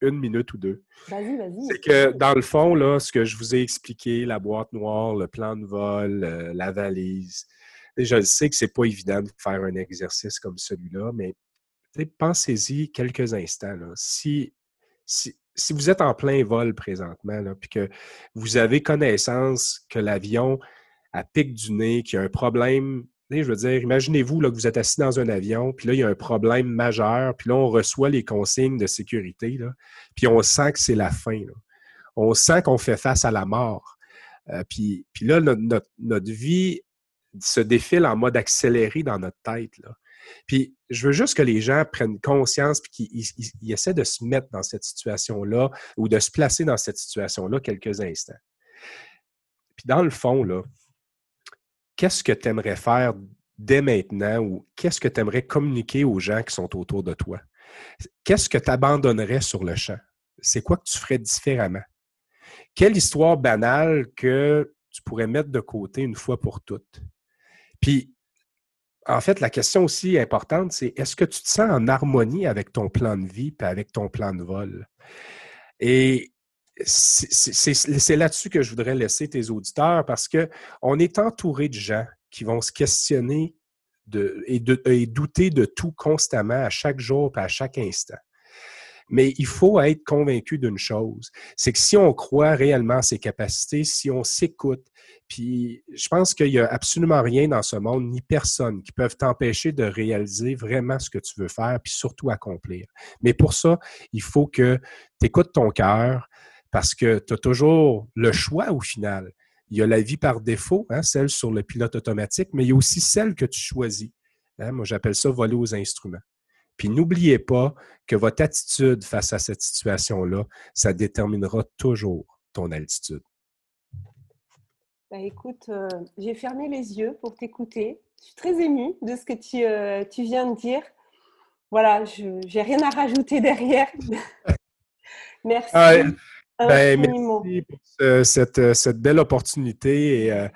une minute ou deux. Vas-y, vas-y. C'est que dans le fond, là, ce que je vous ai expliqué, la boîte noire, le plan de vol, la valise, je sais que c'est pas évident de faire un exercice comme celui-là, mais pensez-y quelques instants. Là. Si si, vous êtes en plein vol présentement, puis que vous avez connaissance que l'avion a pic du nez, qu'il y a un problème, je veux dire, imaginez-vous que vous êtes assis dans un avion, puis là, il y a un problème majeur, puis là, on reçoit les consignes de sécurité, puis on sent que c'est la fin. On sent qu'on fait face à la mort. Euh, puis, là, notre, vie se défile en mode accéléré dans notre tête. Puis je veux juste que les gens prennent conscience et qu'ils essaient de se mettre dans cette situation-là ou de se placer dans cette situation-là quelques instants. Puis dans le fond, là, qu'est-ce que tu aimerais faire dès maintenant ou qu'est-ce que tu aimerais communiquer aux gens qui sont autour de toi? Qu'est-ce que tu abandonnerais sur le champ? C'est quoi que tu ferais différemment? Quelle histoire banale que tu pourrais mettre de côté une fois pour toutes? Puis en fait, la question aussi importante, c'est est-ce que tu te sens en harmonie avec ton plan de vie et avec ton plan de vol? Et c'est là-dessus que je voudrais laisser tes auditeurs parce qu'on est entouré de gens qui vont se questionner et, et, douter de tout constamment à chaque jour et à chaque instant. Mais il faut être convaincu d'une chose, c'est que si on croit réellement à ses capacités, si on s'écoute, puis je pense qu'il n'y a absolument rien dans ce monde, ni personne, qui peuvent t'empêcher de réaliser vraiment ce que tu veux faire, puis surtout accomplir. Mais pour ça, il faut que tu écoutes ton cœur, parce que tu as toujours le choix au final. Il y a la vie par défaut, hein, celle sur le pilote automatique, mais il y a aussi celle que tu choisis. Hein. moi, j'appelle ça voler aux instruments. Puis n'oubliez pas que votre attitude face à cette situation-là, ça déterminera toujours ton altitude. Ben, écoute, euh, j'ai fermé les yeux pour t'écouter. Je suis très émue de ce que tu, euh, tu viens de dire. Voilà, je n'ai rien à rajouter derrière. merci. ben, merci pour cette, cette, belle opportunité. Et,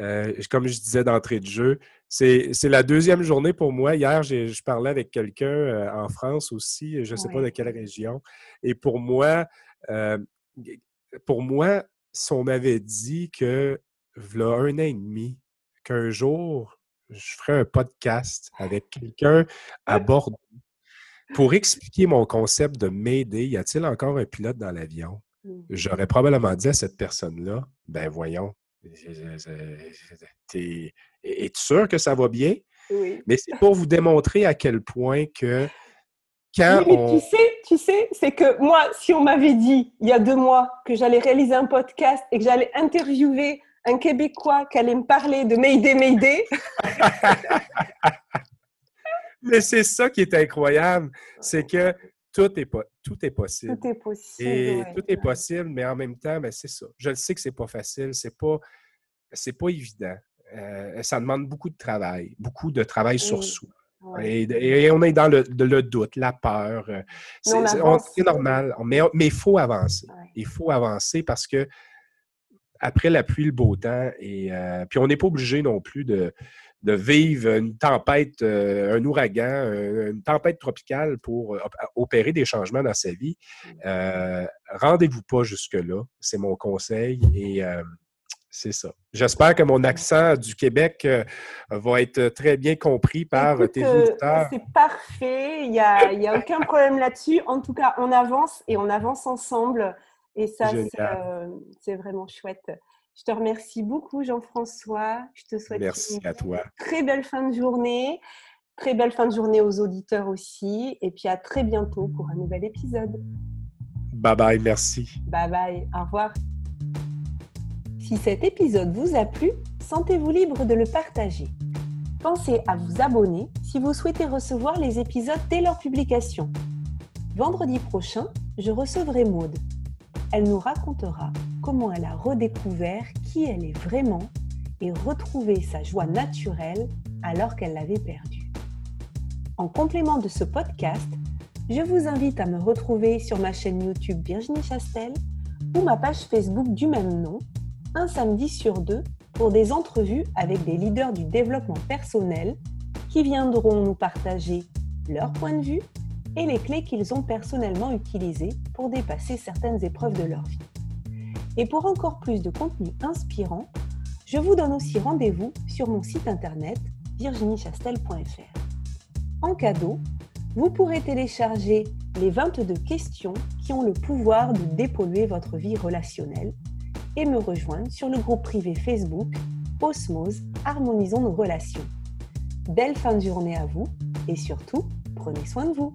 euh, comme je disais d'entrée de jeu, c'est la deuxième journée pour moi. Hier, je parlais avec quelqu'un euh, en France aussi, je ne sais pas de quelle région. Et pour moi, euh, pour moi, si on m'avait dit que, voilà un an et demi, qu'un jour, je ferais un podcast avec quelqu'un à Bordeaux pour expliquer mon concept de m'aider, y a-t-il encore un pilote dans l'avion? Mmh. J'aurais probablement dit à cette personne-là, ben voyons, es-tu sûr que ça va bien? Oui. Mais c'est pour vous démontrer à quel point que quand Tu sais, tu sais, c'est que moi, si on m'avait dit il y a deux mois que j'allais réaliser un podcast et que j'allais interviewer un Québécois qui allait me parler de Mayday, Mayday. Mais c'est ça qui est incroyable, c'est que tout est, tout est possible. Tout est possible. Et tout est possible, mais en même temps, ben, c'est ça. Je le sais que c'est pas facile, c'est pas, c'est pas évident. Euh, ça demande beaucoup de travail, beaucoup de travail sur soi. Et, on est dans le, doute, la peur. Euh, c'est normal, mais il faut avancer. Il faut avancer parce que après la pluie, le beau temps, et euh, puis on n'est pas obligé non plus de, de vivre une tempête, un ouragan, une tempête tropicale pour opérer des changements dans sa vie. Mmh. Rendez-vous pas jusque-là, c'est mon conseil. Et c'est ça. J'espère que mon accent du Québec euh, va être très bien compris par tes euh, auditeurs. C'est parfait, il n'y a, y a aucun problème là-dessus. En tout cas, on avance et on avance ensemble. Et ça, euh, c'est vraiment chouette. Je te remercie beaucoup, Jean-François. Je te souhaite Merci à toi. très belle fin de journée. Très belle fin de journée aux auditeurs aussi. Et puis à très bientôt pour un nouvel épisode. Bye bye, merci. Bye bye, au revoir. Si cet épisode vous a plu, sentez-vous libre de le partager. Pensez à vous abonner si vous souhaitez recevoir les épisodes dès leur publication. Vendredi prochain, je recevrai Maude. Elle nous racontera comment elle a redécouvert qui elle est vraiment et retrouvé sa joie naturelle alors qu'elle l'avait perdue. En complément de ce podcast, je vous invite à me retrouver sur ma chaîne YouTube Virginie Chastel ou ma page Facebook du même nom un samedi sur deux pour des entrevues avec des leaders du développement personnel qui viendront nous partager leur point de vue et les clés qu'ils ont personnellement utilisées pour dépasser certaines épreuves de leur vie. Et pour encore plus de contenu inspirant, je vous donne aussi rendez-vous sur mon site internet virginiechastel.fr. En cadeau, vous pourrez télécharger les 22 questions qui ont le pouvoir de dépolluer votre vie relationnelle et me rejoindre sur le groupe privé Facebook Osmose Harmonisons nos relations. Belle fin de journée à vous et surtout, prenez soin de vous.